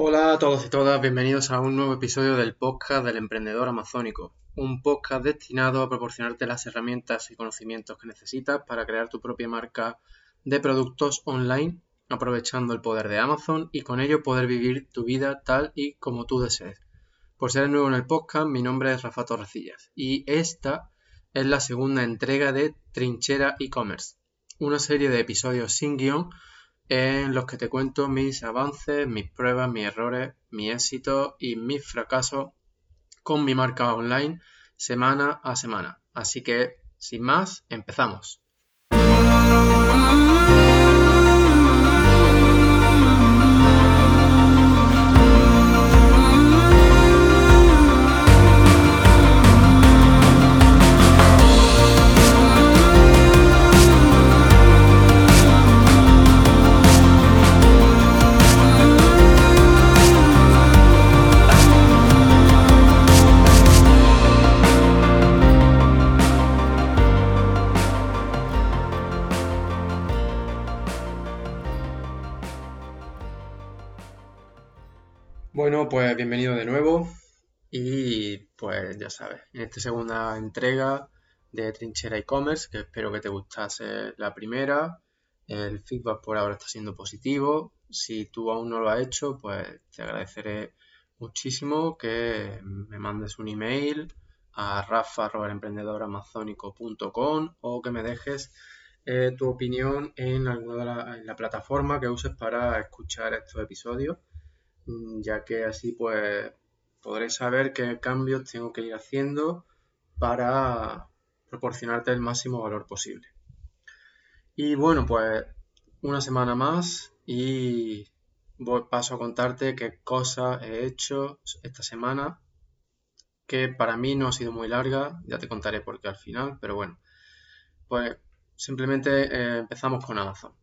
Hola a todos y todas, bienvenidos a un nuevo episodio del podcast del emprendedor amazónico, un podcast destinado a proporcionarte las herramientas y conocimientos que necesitas para crear tu propia marca de productos online, aprovechando el poder de Amazon y con ello poder vivir tu vida tal y como tú desees. Por ser nuevo en el podcast, mi nombre es Rafa Torrecillas y esta es la segunda entrega de Trinchera e-commerce, una serie de episodios sin guion en los que te cuento mis avances, mis pruebas, mis errores, mi éxito y mis fracasos con mi marca online semana a semana. Así que, sin más, empezamos. Esta segunda entrega de Trinchera e-commerce, que espero que te gustase la primera, el feedback por ahora está siendo positivo, si tú aún no lo has hecho, pues te agradeceré muchísimo que me mandes un email a rafa.emprendedoramazónico.com o que me dejes eh, tu opinión en alguna de en la plataforma que uses para escuchar estos episodios Mm, ya que así pues podré saber qué cambios tengo que ir haciendo para proporcionarte el máximo valor posible. Y bueno, pues una semana más y paso a contarte qué cosas he hecho esta semana, que para mí no ha sido muy larga, ya te contaré por qué al final, pero bueno, pues simplemente eh, empezamos con Amazon.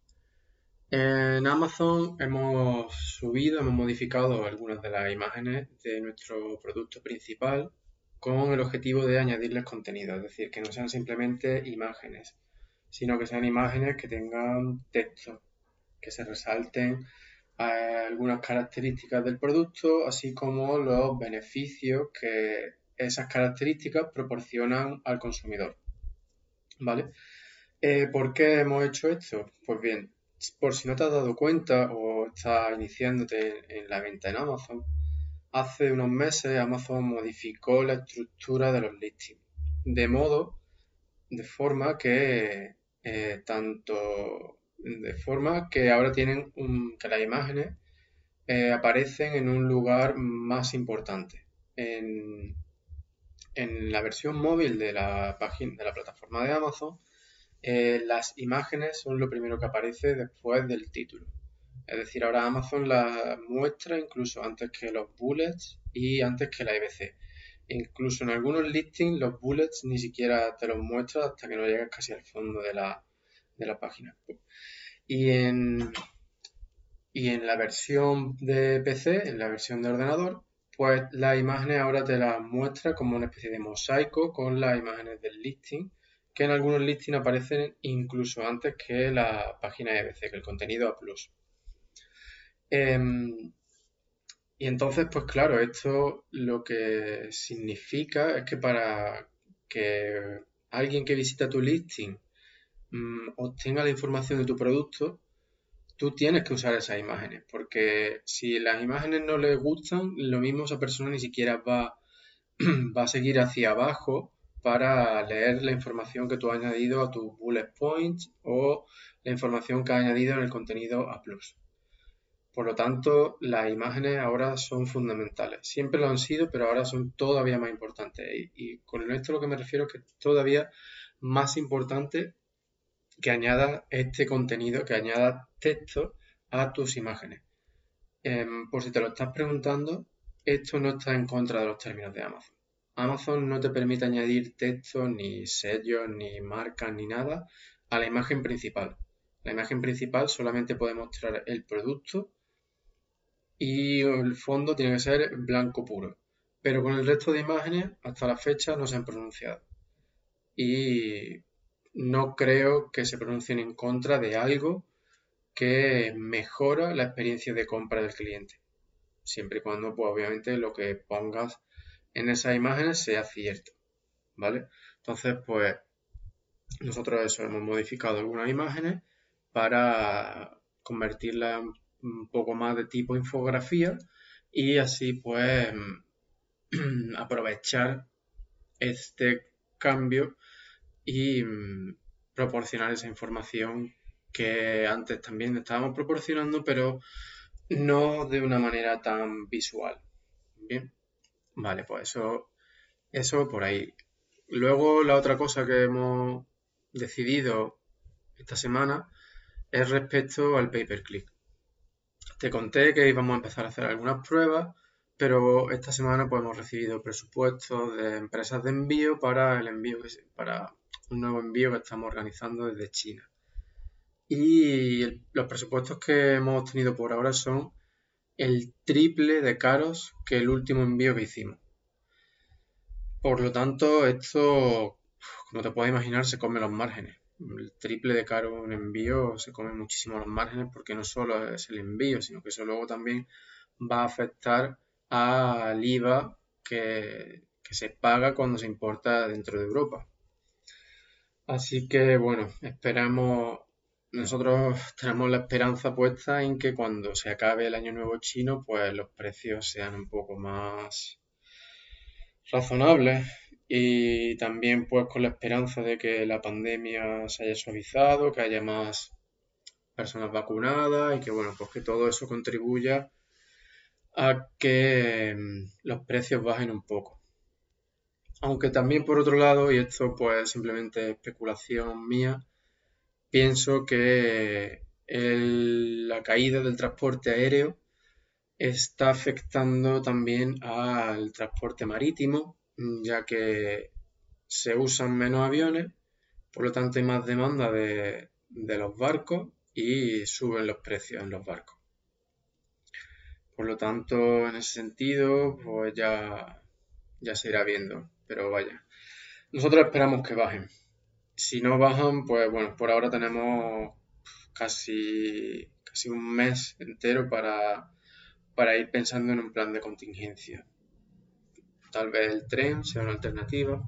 En Amazon hemos subido, hemos modificado algunas de las imágenes de nuestro producto principal con el objetivo de añadirles contenido, es decir, que no sean simplemente imágenes, sino que sean imágenes que tengan texto, que se resalten eh, algunas características del producto, así como los beneficios que esas características proporcionan al consumidor. ¿Vale? Eh, ¿Por qué hemos hecho esto? Pues bien, por si no te has dado cuenta o estás iniciándote en, la venta en Amazon, hace unos meses Amazon modificó la estructura de los listings, de modo, de forma que eh, tanto, de forma que ahora tienen que las imágenes eh, aparecen en un lugar más importante. En, en la versión móvil de la página de la plataforma de Amazon eh, las imágenes son lo primero que aparece después del título. Es decir, ahora Amazon las muestra incluso antes que los bullets y antes que la EBC. Incluso en algunos listings los bullets ni siquiera te los muestra hasta que no llegas casi al fondo de la, página. Y en, y en la versión de PC, en la versión de ordenador, pues las imágenes ahora te las muestra como una especie de mosaico con las imágenes del listing que en algunos listings aparecen incluso antes que la página EBC, que el contenido A+. Em, y entonces, pues claro, esto lo que significa es que para que alguien que visita tu listing mm, obtenga la información de tu producto, tú tienes que usar esas imágenes, porque si las imágenes no le gustan, lo mismo esa persona ni siquiera va a seguir hacia abajo para leer la información que tú has añadido a tus bullet points o la información que has añadido en el contenido A+. Por lo tanto, las imágenes ahora son fundamentales. Siempre lo han sido, pero ahora son todavía más importantes. Y, con esto lo que me refiero es que todavía más importante que añadas este contenido, que añadas texto a tus imágenes. Em, por si te lo estás preguntando, esto no está en contra de los términos de Amazon. Amazon no te permite añadir texto, ni sellos, ni marcas, ni nada a la imagen principal. La imagen principal solamente puede mostrar el producto y el fondo tiene que ser blanco puro. Pero con el resto de imágenes, hasta la fecha, no se han pronunciado. Y no creo que se pronuncien en contra de algo que mejora la experiencia de compra del cliente. siempre y cuando, pues obviamente, lo que pongas en esas imágenes sea cierto, ¿vale? Entonces, pues nosotros eso, hemos modificado algunas imágenes para convertirlas un poco más de tipo infografía y así pues aprovechar este cambio y mm, proporcionar esa información que antes también estábamos proporcionando, pero no de una manera tan visual. Bien, vale, pues eso, eso por ahí. Luego la otra cosa que hemos decidido esta semana es respecto al pay per click. Te conté que íbamos a empezar a hacer algunas pruebas, pero esta semana pues, hemos recibido presupuestos de empresas de envío para el envío para un nuevo envío que estamos organizando desde China. Y los presupuestos que hemos obtenido por ahora son el triple de caros que el último envío que hicimos. Por lo tanto, esto, como te puedes imaginar, se come los márgenes. El triple de caro un envío se come muchísimo los márgenes porque no solo es el envío, sino que eso luego también va a afectar al IVA que, que se paga cuando se importa dentro de Europa. Así que bueno, esperamos nosotros tenemos la esperanza puesta en que cuando se acabe el año nuevo chino, pues los precios sean un poco más razonables y también pues con la esperanza de que la pandemia se haya suavizado, que haya más personas vacunadas y que bueno, pues que todo eso contribuya a que mm, los precios bajen un poco. Aunque también por otro lado, y esto pues simplemente especulación mía, pienso que la caída del transporte aéreo está afectando también al transporte marítimo, ya que se usan menos aviones, por lo tanto hay más demanda de, los barcos y suben los precios en los barcos. Por lo tanto, en ese sentido, pues ya, ya se irá viendo, pero vaya. Nosotros esperamos que bajen. Si no bajan, pues bueno, por ahora tenemos casi, casi un mes entero para, para ir pensando en un plan de contingencia. Tal vez el tren sea una alternativa.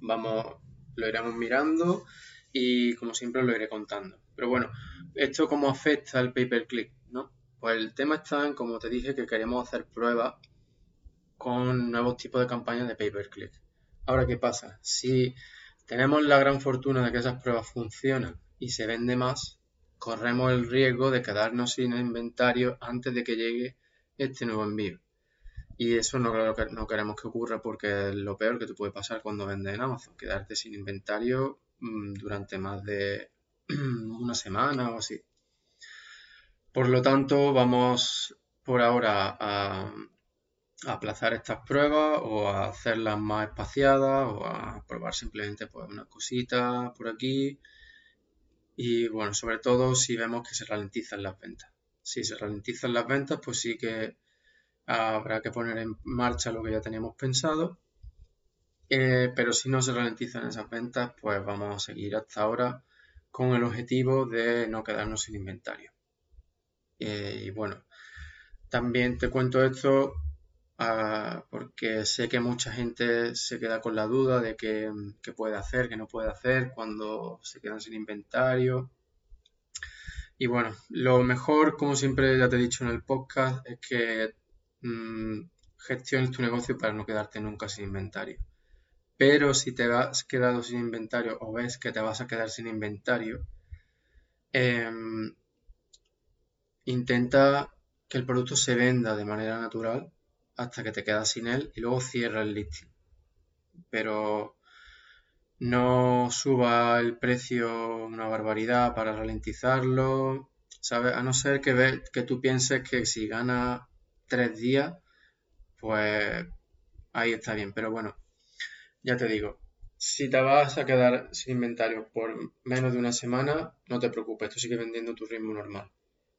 Vamos, lo iremos mirando y como siempre lo iré contando. Pero bueno, ¿esto cómo afecta al pay per click? ¿no? Pues el tema está en, como te dije, que queremos hacer pruebas con nuevos tipos de campañas de pay per click. Ahora, ¿qué pasa? Si tenemos la gran fortuna de que esas pruebas funcionan y se vende más, corremos el riesgo de quedarnos sin inventario antes de que llegue este nuevo envío. Y eso no, queremos que ocurra porque es lo peor que te puede pasar cuando vendes en Amazon, quedarte sin inventario mm, durante más de una semana o así. Por lo tanto, vamos por ahora a, aplazar estas pruebas o a hacerlas más espaciadas o a probar simplemente pues una cosita por aquí y bueno, sobre todo si vemos que se ralentizan las ventas. Si se ralentizan las ventas, pues sí que habrá que poner en marcha lo que ya teníamos pensado. Eh, pero si no se ralentizan esas ventas, pues vamos a seguir hasta ahora con el objetivo de no quedarnos sin inventario. Eh, y bueno, también te cuento esto porque sé que mucha gente se queda con la duda de qué, puede hacer, qué no puede hacer cuando se quedan sin inventario. Y bueno, lo mejor, como siempre ya te he dicho en el podcast, es que mm, gestiones tu negocio para no quedarte nunca sin inventario. Pero si te has quedado sin inventario o ves que te vas a quedar sin inventario, em, intenta que el producto se venda de manera natural hasta que te quedas sin él y luego cierra el listing. Pero no suba el precio una barbaridad para ralentizarlo, ¿sabes? A no ser que, que tú pienses que si gana tres días, pues ahí está bien. Pero bueno, ya te digo, si te vas a quedar sin inventario por menos de una semana, no te preocupes, tú sigue vendiendo tu ritmo normal.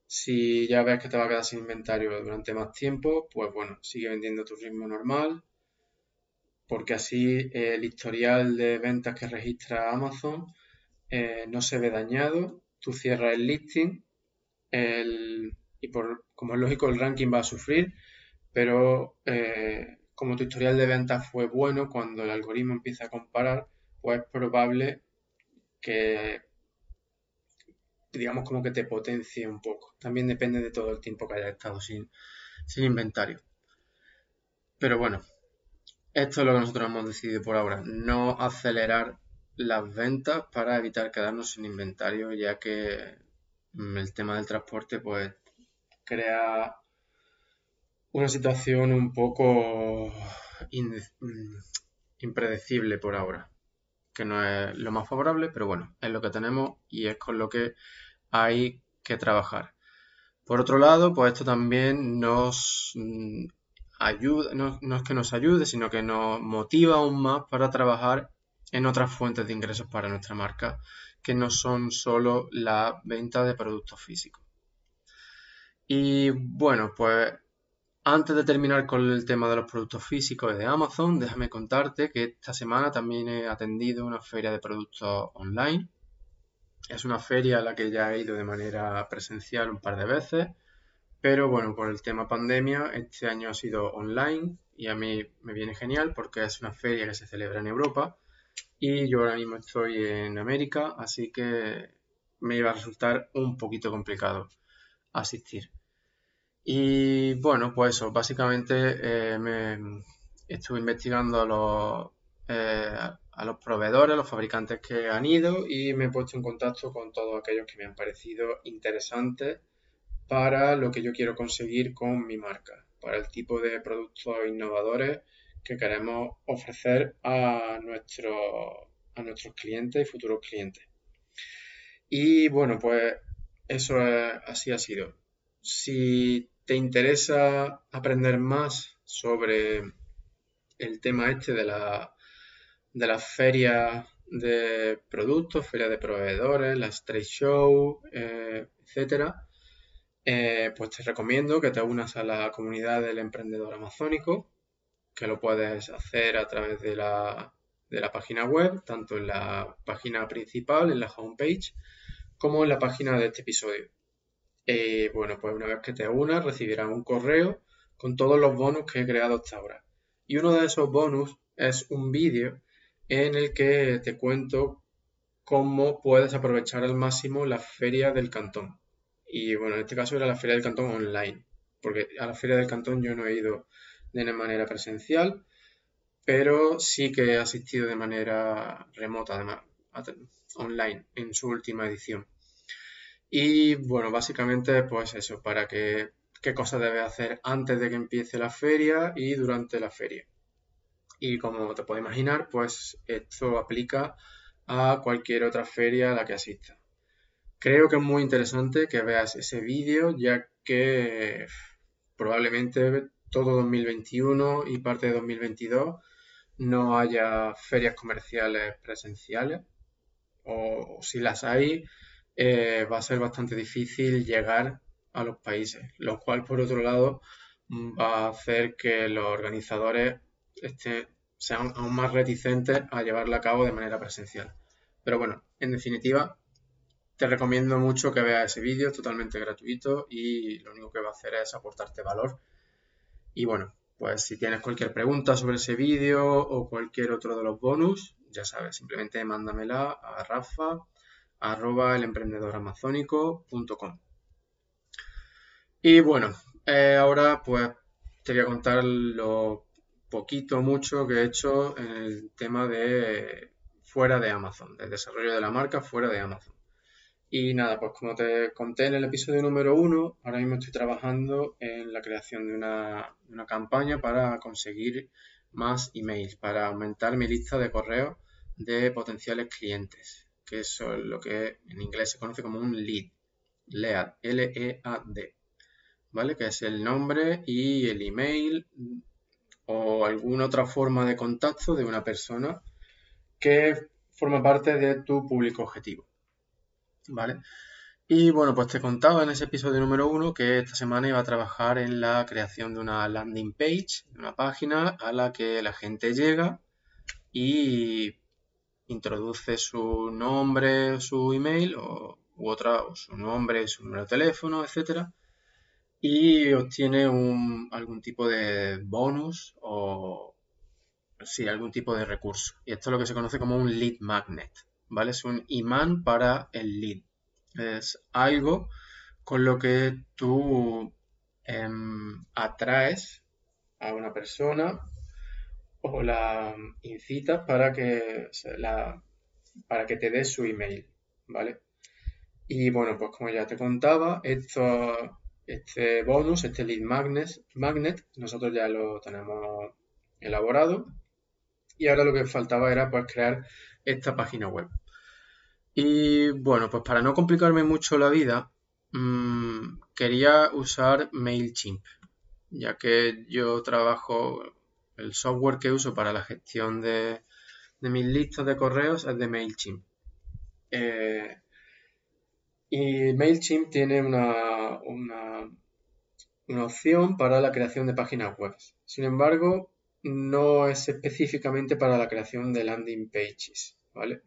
Si ya ves que te va a quedar sin inventario durante más tiempo, pues bueno, sigue vendiendo tu ritmo normal, porque así el historial de ventas que registra Amazon eh, no se ve dañado, tú cierras el listing y por, como es lógico, el ranking va a sufrir, pero eh, como tu historial de ventas fue bueno, cuando el algoritmo empieza a comparar, pues es probable que, digamos, como que te potencie un poco. También depende de todo el tiempo que hayas estado sin, inventario. Pero bueno, esto es lo que nosotros hemos decidido por ahora, no acelerar las ventas para evitar quedarnos sin inventario, ya que el tema del transporte pues crea una situación un poco mm, impredecible por ahora, que no es lo más favorable, pero bueno, es lo que tenemos y es con lo que hay que trabajar. Por otro lado, pues esto también nos mm, ayuda, no, no es que nos ayude, sino que nos motiva aún más para trabajar en otras fuentes de ingresos para nuestra marca, que no son solo la venta de productos físicos. Y bueno, pues antes de terminar con el tema de los productos físicos de Amazon, déjame contarte que esta semana también he atendido una feria de productos online. Es una feria a la que ya he ido de manera presencial un par de veces, pero bueno, por el tema pandemia, este año ha sido online y a mí me viene genial porque es una feria que se celebra en Europa y yo ahora mismo estoy en América, así que me iba a resultar un poquito complicado asistir. Y bueno, pues eso, básicamente eh, me estuve investigando a los, eh, a los proveedores, a los fabricantes que han ido y me he puesto en contacto con todos aquellos que me han parecido interesantes para lo que yo quiero conseguir con mi marca, para el tipo de productos innovadores que queremos ofrecer a, nuestro, a nuestros clientes y futuros clientes. Y bueno, pues eso así ha sido. Si te interesa aprender más sobre el tema este de la, de las ferias de productos, ferias de proveedores, las trade show, eh, etcétera, eh, pues te recomiendo que te unas a la comunidad del emprendedor amazónico que lo puedes hacer a través de la, página web, tanto en la página principal, en la homepage, como en la página de este episodio. Y bueno, pues una vez que te unas, recibirás un correo con todos los bonus que he creado hasta ahora. Y uno de esos bonus es un vídeo en el que te cuento cómo puedes aprovechar al máximo la feria del cantón. Y bueno, en este caso era la feria del cantón online, porque a la feria del cantón yo no he ido de manera presencial, pero sí que he asistido de manera remota, además, online, en su última edición. Y bueno, básicamente pues eso, para que qué cosas debes hacer antes de que empiece la feria y durante la feria. Y como te puedes imaginar, pues esto aplica a cualquier otra feria a la que asista. Creo que es muy interesante que veas ese vídeo, ya que probablemente todo 2021 y parte de 2022 no haya ferias comerciales presenciales o, si las hay eh, va a ser bastante difícil llegar a los países, lo cual por otro lado va a hacer que los organizadores sean aún más reticentes a llevarla a cabo de manera presencial. Pero bueno, en definitiva, te recomiendo mucho que veas ese vídeo, totalmente gratuito y lo único que va a hacer es aportarte valor y bueno, pues si tienes cualquier pregunta sobre ese vídeo o cualquier otro de los bonus, ya sabes, simplemente mándamela a rafa arroba elemprendedoramazónico.com. Y bueno, eh, ahora pues te voy a contar lo poquito, mucho que he hecho en el tema de fuera de Amazon, del desarrollo de la marca fuera de Amazon. Y nada, pues como te conté en el episodio número uno, ahora mismo estoy trabajando en la creación de una, campaña para conseguir más emails, para aumentar mi lista de correos de potenciales clientes, que es lo que en inglés se conoce como un lead, lead, L-E-A-D, ¿vale? Que es el nombre y el email o alguna otra forma de contacto de una persona que forma parte de tu público objetivo. ¿vale? Y bueno, pues te contaba en ese episodio número uno que esta semana iba a trabajar en la creación de una landing page, una página a la que la gente llega y introduce su nombre, su email o, otra, o su nombre, su número de teléfono, etcétera. y obtiene algún tipo de bonus o sí, algún tipo de recurso. Y esto es lo que se conoce como un lead magnet, ¿vale? Es un imán para el lead. Es algo con lo que tú em, atraes a una persona o la incitas para que, la, para que te dé su email, ¿vale? Y bueno, pues como ya te contaba, esto, este bonus, este lead magnet, magnet, nosotros ya lo tenemos elaborado y ahora lo que faltaba era pues crear esta página web. Y bueno, pues para no complicarme mucho la vida, mm, quería usar MailChimp, ya que yo trabajo, el software que uso para la gestión de, mis listas de correos es de MailChimp. Eh, y MailChimp tiene una, opción para la creación de páginas web. Sin embargo, no es específicamente para la creación de landing pages, ¿vale?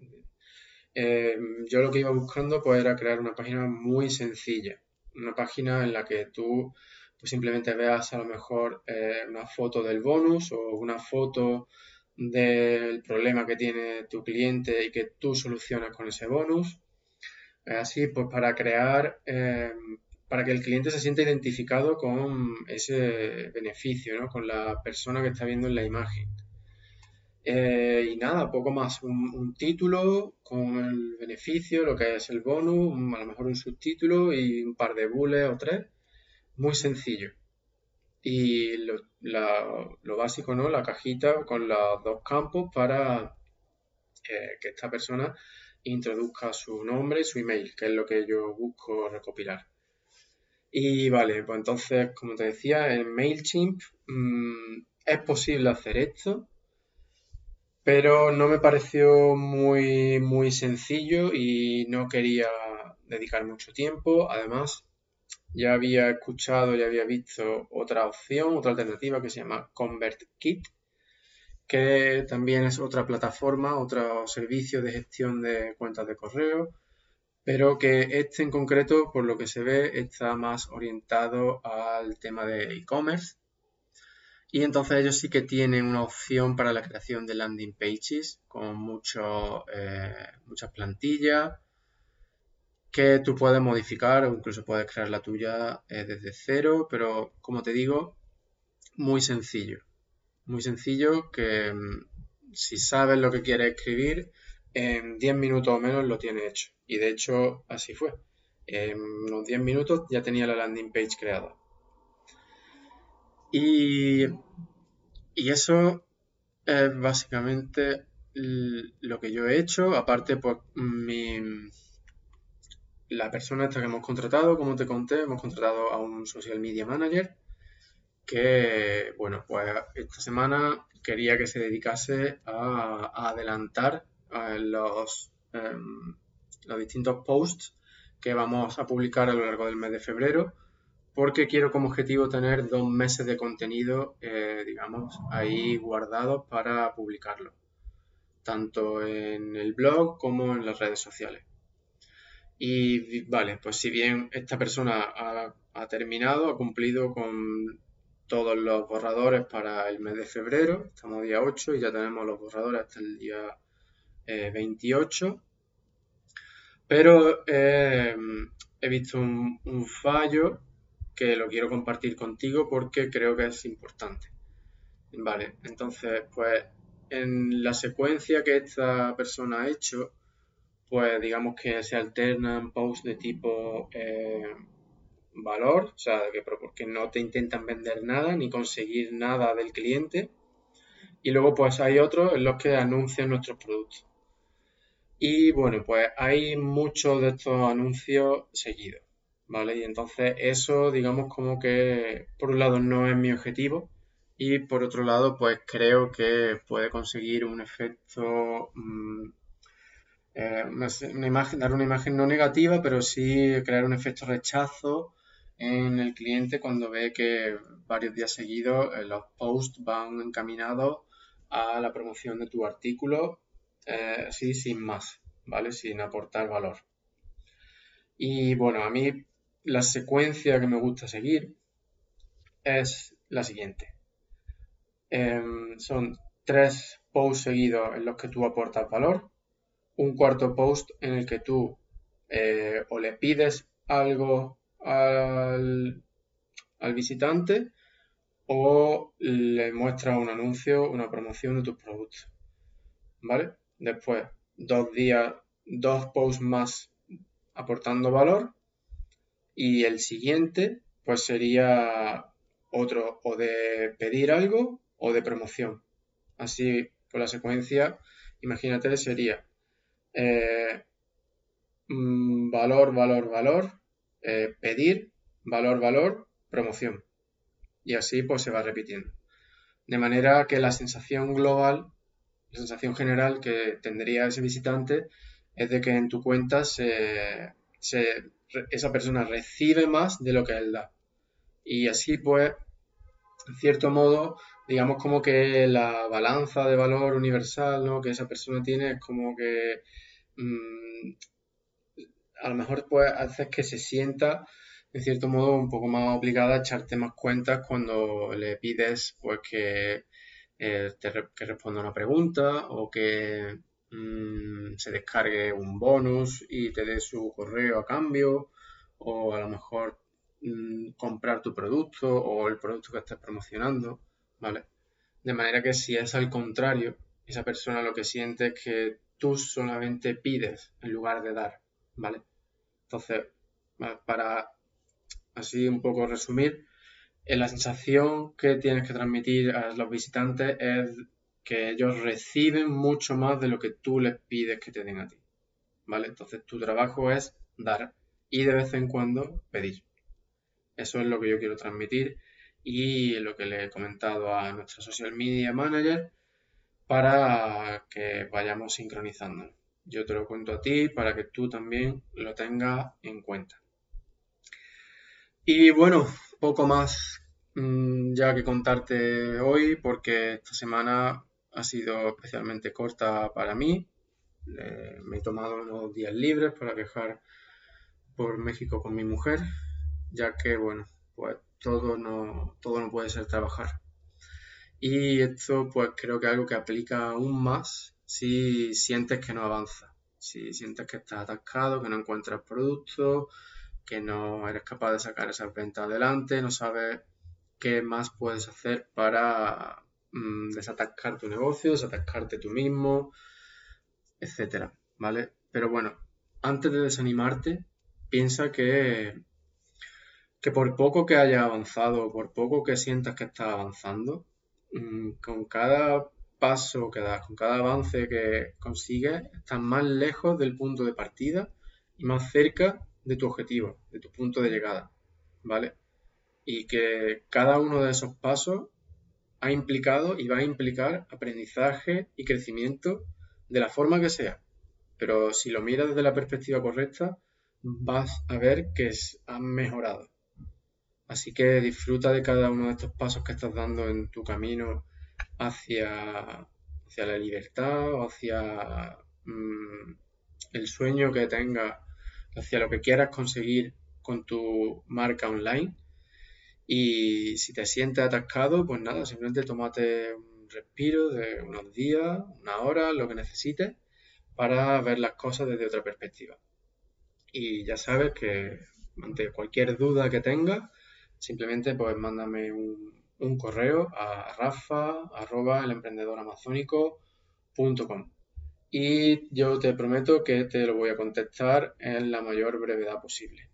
Eh, yo lo que iba buscando pues era crear una página muy sencilla, una página en la que tú pues, simplemente veas a lo mejor eh, una foto del bonus o una foto del problema que tiene tu cliente y que tú solucionas con ese bonus. Así, pues para crear eh, para que el cliente se sienta identificado con ese beneficio, ¿no? con la persona que está viendo en la imagen. Eh, y nada, poco más, un, título con el beneficio, lo que es el bonus, a lo mejor un subtítulo y un par de bullets o tres. Muy sencillo. Y lo, lo básico, ¿no? La cajita con los dos campos para eh, que esta persona introduzca su nombre y su email, que es lo que yo busco recopilar. Y vale, pues entonces, como te decía, en MailChimp mm, es posible hacer esto, pero no me pareció muy, muy sencillo y no quería dedicar mucho tiempo. Además, ya había escuchado y había visto otra opción, otra alternativa que se llama ConvertKit, que también es otra plataforma, otro servicio de gestión de cuentas de correo pero que este en concreto, por lo que se ve, está más orientado al tema de e-commerce. Y entonces ellos sí que tienen una opción para la creación de landing pages con mucho, eh, muchas plantillas que tú puedes modificar o incluso puedes crear la tuya eh, desde cero, pero como te digo, muy sencillo. Muy sencillo que mm, si sabes lo que quieres escribir, en 10 minutos o menos lo tiene hecho. Y de hecho así fue. En unos 10 minutos ya tenía la landing page creada. Y, y eso es básicamente lo que yo he hecho. Aparte, pues mi, la persona esta que hemos contratado, como te conté, hemos contratado a un social media manager que, bueno, pues esta semana quería que se dedicase a adelantar los, em, los distintos posts que vamos a publicar a lo largo del mes de febrero porque quiero como objetivo tener dos meses de contenido, eh, digamos, ahí guardados para publicarlo, tanto en el blog como en las redes sociales. Y vale, pues si bien esta persona ha, terminado, ha cumplido con todos los borradores para el mes de febrero, estamos día 8 y ya tenemos los borradores hasta el día 28. Eh, pero eh, he visto un, fallo que lo quiero compartir contigo porque creo que es importante. Vale, entonces, pues en la secuencia que esta persona ha hecho, pues digamos que se alternan posts de tipo eh, valor, o sea, que, no te intentan vender nada ni conseguir nada del cliente. Y luego pues hay otros en los que anuncian nuestros productos. Y bueno, pues hay muchos de estos anuncios seguidos, ¿vale? Y entonces eso, digamos, como que por un lado no es mi objetivo y por otro lado, pues creo que puede conseguir un efecto, mm, eh, dar una imagen no negativa, pero sí crear un efecto rechazo en el cliente cuando ve que varios días seguidos eh, los posts van encaminados a la promoción de tu artículo eh, así sin más, ¿vale? Sin aportar valor. Y bueno, a mí la secuencia que me gusta seguir es la siguiente. Em, son tres posts seguidos en los que tú aportas valor, un cuarto post en el que tú eh, o le pides algo al, visitante o le muestras un anuncio, una promoción de tus productos. ¿Vale? Después, dos días, dos posts más aportando valor. Y el siguiente, pues sería otro o de pedir algo o de promoción. Así, con la secuencia, imagínate, sería eh, mm, valor, valor, valor, eh, pedir, valor, valor, promoción y así pues se va repitiendo. De manera que la sensación global, la sensación general que tendría ese visitante es de que en tu cuenta se, esa persona recibe más de lo que él da. Y así pues, en cierto modo, digamos como que la balanza de valor universal ¿no? que esa persona tiene es como que mm, a lo mejor pues haces que se sienta en cierto modo, un poco más obligada a echarte más cuentas cuando le pides pues que, eh, te, que responda una pregunta o que mm, se descargue un bonus y te dé su correo a cambio o a lo mejor mm, comprar tu producto o el producto que estés promocionando, ¿vale? De manera que si es al contrario, esa persona lo que siente es que tú solamente pides en lugar de dar, ¿vale? Entonces, para así un poco resumir, eh, la sensación que tienes que transmitir a los visitantes es que ellos reciben mucho más de lo que tú les pides que te den a ti. ¿Vale? Entonces tu trabajo es dar y de vez en cuando pedir. Eso es lo que yo quiero transmitir y lo que le he comentado a nuestra social media manager para que vayamos sincronizando. Yo te lo cuento a ti para que tú también lo tengas en cuenta. Y bueno, poco más mm, ya que contarte hoy porque esta semana ha sido especialmente corta para mí. me he tomado unos días libres para viajar por México con mi mujer, ya que bueno, pues todo no, todo no puede ser trabajar. Y esto pues creo que es algo que aplica aún más si sientes que no avanza, si sientes que estás atascado, que no encuentras productos, que no eres capaz de sacar esas ventas adelante, no sabes qué más puedes hacer para mm, desatascar tu negocio, desatascarte tú mismo, etcétera, ¿vale? Pero bueno, antes de desanimarte, piensa que, que por poco que hayas avanzado, por poco que sientas que estás avanzando, mm, con cada paso que das, con cada avance que consigues, estás más lejos del punto de partida y más cerca de tu objetivo, de tu punto de llegada, ¿vale? Y que cada uno de esos pasos ha implicado y va a implicar aprendizaje y crecimiento de la forma que sea. Pero si lo miras desde la perspectiva correcta, vas a ver que has mejorado. Así que disfruta de cada uno de estos pasos que estás dando en tu camino hacia, hacia la libertad o hacia mm, el sueño que tengas hacia lo que quieras conseguir con tu marca online. Y si te sientes atascado, pues nada, simplemente tómate un respiro de unos días, una hora, lo que necesites, para ver las cosas desde otra perspectiva. Y ya sabes que ante cualquier duda que tengas, simplemente pues mándame un, correo a rafa arroba y yo te prometo que te lo voy a contestar en la mayor brevedad posible.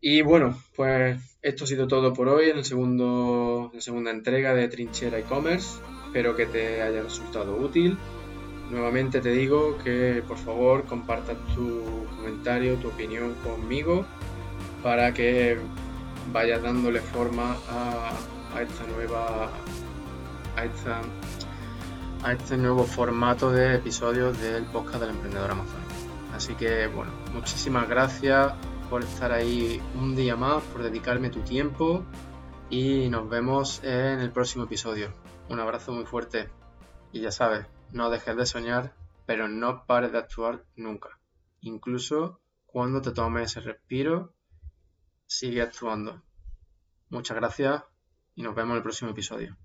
Y bueno, pues esto ha sido todo por hoy en el segundo, la segunda entrega de Trinchera e-commerce. Espero que te haya resultado útil. Nuevamente te digo que por favor compartas tu comentario, tu opinión conmigo para que vayas dándole forma a, a esta nueva a esta a este nuevo formato de episodios del podcast del emprendedor amazónico. Así que bueno, muchísimas gracias por estar ahí un día más, por dedicarme tu tiempo y nos vemos en el próximo episodio. Un abrazo muy fuerte y ya sabes, no dejes de soñar, pero no pares de actuar nunca. Incluso cuando te tomes ese respiro, sigue actuando. Muchas gracias y nos vemos en el próximo episodio.